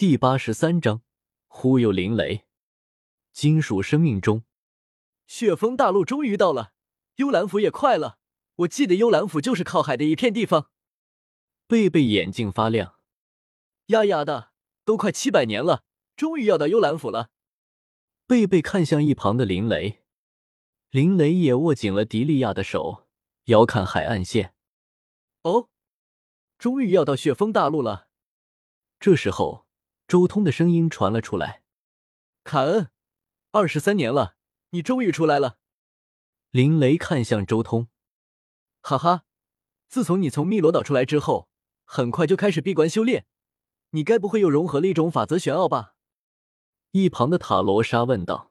第八十三章忽悠林雷。金属生命中，雪峰大陆终于到了，幽兰府也快了。我记得幽兰府就是靠海的一片地方。贝贝眼睛发亮，丫丫的，都快七百年了，终于要到幽兰府了。贝贝看向一旁的林雷，林雷也握紧了迪利亚的手，遥看海岸线。哦，终于要到雪峰大陆了。这时候。周通的声音传了出来：“卡恩，二十三年了，你终于出来了。”林雷看向周通：“哈哈，自从你从汨罗岛出来之后，很快就开始闭关修炼，你该不会又融合了一种法则玄奥吧？”一旁的塔罗莎问道：“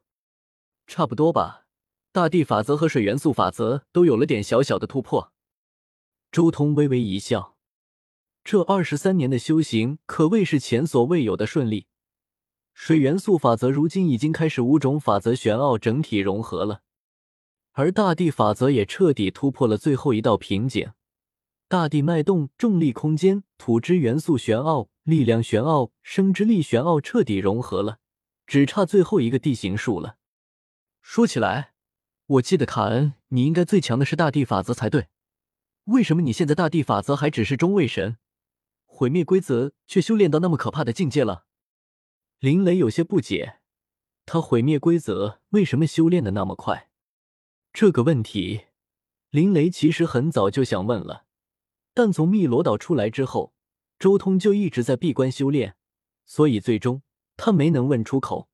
差不多吧，大地法则和水元素法则都有了点小小的突破。”周通微微一笑。这二十三年的修行可谓是前所未有的顺利。水元素法则如今已经开始五种法则玄奥整体融合了，而大地法则也彻底突破了最后一道瓶颈。大地脉动、重力空间、土之元素玄奥、力量玄奥、生之力玄奥彻底融合了，只差最后一个地形术了。说起来，我记得卡恩，你应该最强的是大地法则才对，为什么你现在大地法则还只是中位神？毁灭规则却修炼到那么可怕的境界了，林雷有些不解，他毁灭规则为什么修炼的那么快？这个问题，林雷其实很早就想问了，但从汨罗岛出来之后，周通就一直在闭关修炼，所以最终他没能问出口。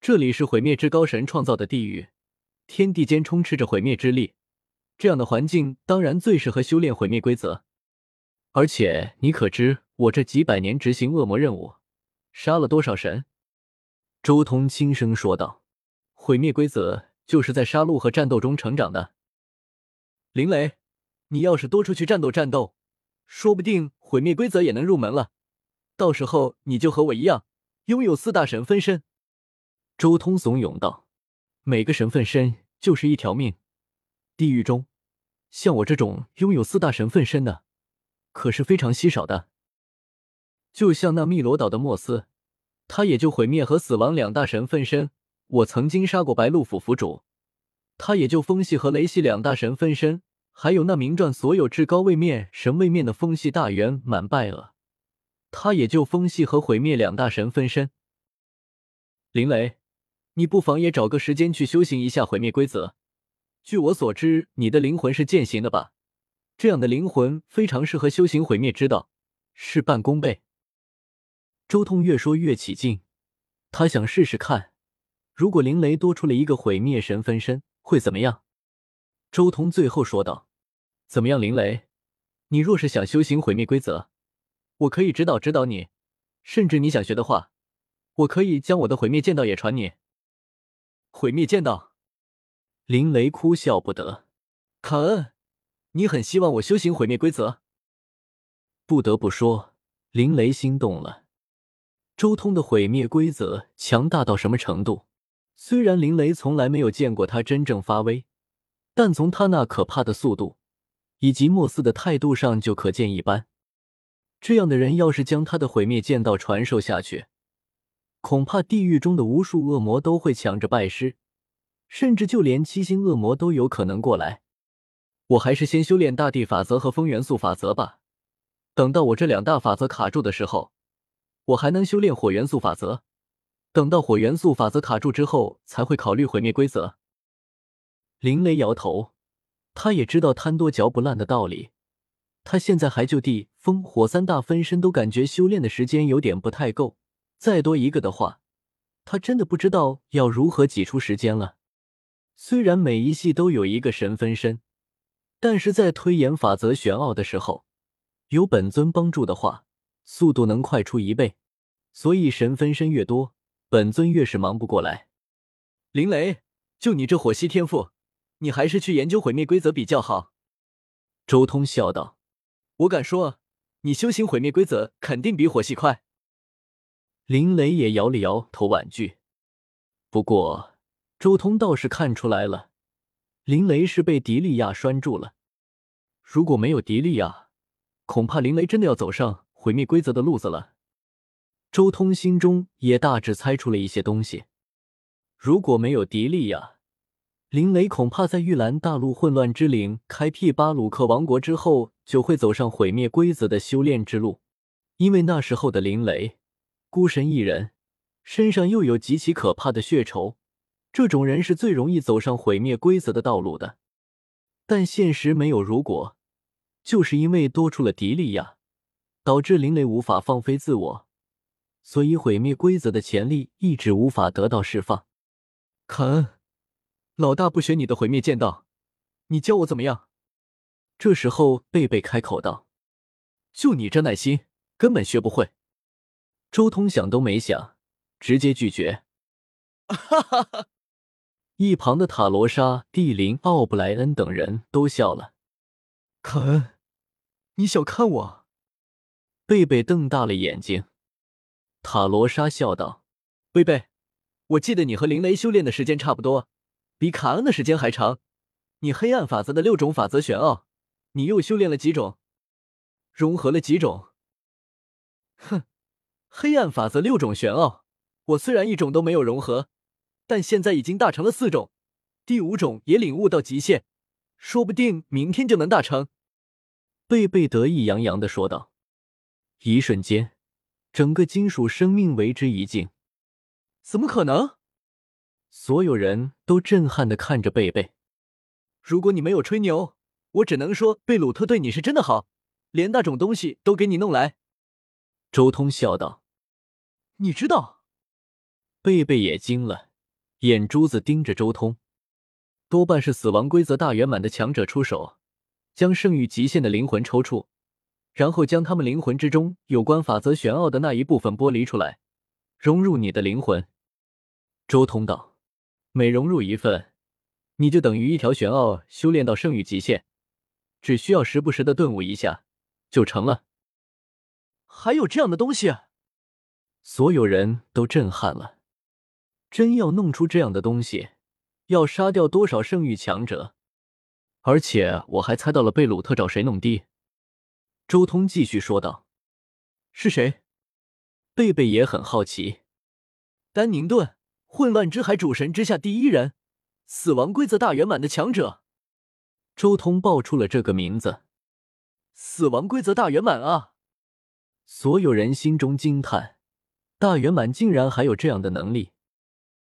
这里是毁灭之高神创造的地狱，天地间充斥着毁灭之力，这样的环境当然最适合修炼毁灭规则。而且你可知我这几百年执行恶魔任务，杀了多少神？周通轻声说道：“毁灭规则就是在杀戮和战斗中成长的。林雷，你要是多出去战斗战斗，说不定毁灭规则也能入门了。到时候你就和我一样，拥有四大神分身。”周通怂恿道：“每个神分身就是一条命。地狱中，像我这种拥有四大神分身的。”可是非常稀少的，就像那汨罗岛的莫斯，他也就毁灭和死亡两大神分身。我曾经杀过白鹿府府主，他也就风系和雷系两大神分身。还有那名传所有至高位面神位面的风系大圆满拜厄，他也就风系和毁灭两大神分身。林雷，你不妨也找个时间去修行一下毁灭规则。据我所知，你的灵魂是践行的吧？这样的灵魂非常适合修行毁灭之道，事半功倍。周通越说越起劲，他想试试看，如果林雷多出了一个毁灭神分身会怎么样？周通最后说道：“怎么样，林雷？你若是想修行毁灭规则，我可以指导指导你，甚至你想学的话，我可以将我的毁灭剑道也传你。”毁灭剑道，林雷哭笑不得，卡恩。你很希望我修行毁灭规则？不得不说，林雷心动了。周通的毁灭规则强大到什么程度？虽然林雷从来没有见过他真正发威，但从他那可怕的速度以及莫斯的态度上就可见一斑。这样的人要是将他的毁灭剑道传授下去，恐怕地狱中的无数恶魔都会抢着拜师，甚至就连七星恶魔都有可能过来。我还是先修炼大地法则和风元素法则吧。等到我这两大法则卡住的时候，我还能修炼火元素法则。等到火元素法则卡住之后，才会考虑毁灭规则。林雷摇头，他也知道贪多嚼不烂的道理。他现在还就地风火三大分身都感觉修炼的时间有点不太够，再多一个的话，他真的不知道要如何挤出时间了。虽然每一系都有一个神分身。但是在推演法则玄奥的时候，有本尊帮助的话，速度能快出一倍。所以神分身越多，本尊越是忙不过来。林雷，就你这火系天赋，你还是去研究毁灭规则比较好。周通笑道：“我敢说，你修行毁灭规则肯定比火系快。”林雷也摇了摇头婉拒。不过周通倒是看出来了。林雷是被迪利亚拴住了，如果没有迪利亚，恐怕林雷真的要走上毁灭规则的路子了。周通心中也大致猜出了一些东西。如果没有迪利亚，林雷恐怕在玉兰大陆混乱之岭开辟巴鲁克王国之后，就会走上毁灭规则的修炼之路。因为那时候的林雷孤身一人，身上又有极其可怕的血仇，这种人是最容易走上毁灭规则的道路的。但现实没有如果，就是因为多出了迪利亚，导致林雷无法放飞自我，所以毁灭规则的潜力一直无法得到释放。肯。老大不学你的毁灭剑道，你教我怎么样？这时候贝贝开口道：“就你这耐心，根本学不会。”周通想都没想，直接拒绝。哈哈哈！一旁的塔罗莎、蒂琳、奥布莱恩等人都笑了。凯恩，你小看我？贝贝瞪大了眼睛。塔罗莎笑道：“贝贝，我记得你和林雷修炼的时间差不多。”比卡恩的时间还长，你黑暗法则的六种法则玄奥，你又修炼了几种？融合了几种？哼，黑暗法则六种玄奥，我虽然一种都没有融合，但现在已经大成了四种，第五种也领悟到极限，说不定明天就能大成。贝贝得意洋洋的说道。一瞬间，整个金属生命为之一静，怎么可能？所有人都震撼的看着贝贝。如果你没有吹牛，我只能说贝鲁特对你是真的好，连那种东西都给你弄来。周通笑道：“你知道？”贝贝也惊了，眼珠子盯着周通。多半是死亡规则大圆满的强者出手，将圣域极限的灵魂抽出，然后将他们灵魂之中有关法则玄奥的那一部分剥离出来，融入你的灵魂。周通道。每融入一份，你就等于一条玄奥修炼到圣域极限，只需要时不时的顿悟一下，就成了。还有这样的东西？所有人都震撼了。真要弄出这样的东西，要杀掉多少圣域强者？而且我还猜到了贝鲁特找谁弄的。周通继续说道：“是谁？”贝贝也很好奇。丹宁顿。混乱之海主神之下第一人，死亡规则大圆满的强者，周通报出了这个名字。死亡规则大圆满啊！所有人心中惊叹，大圆满竟然还有这样的能力。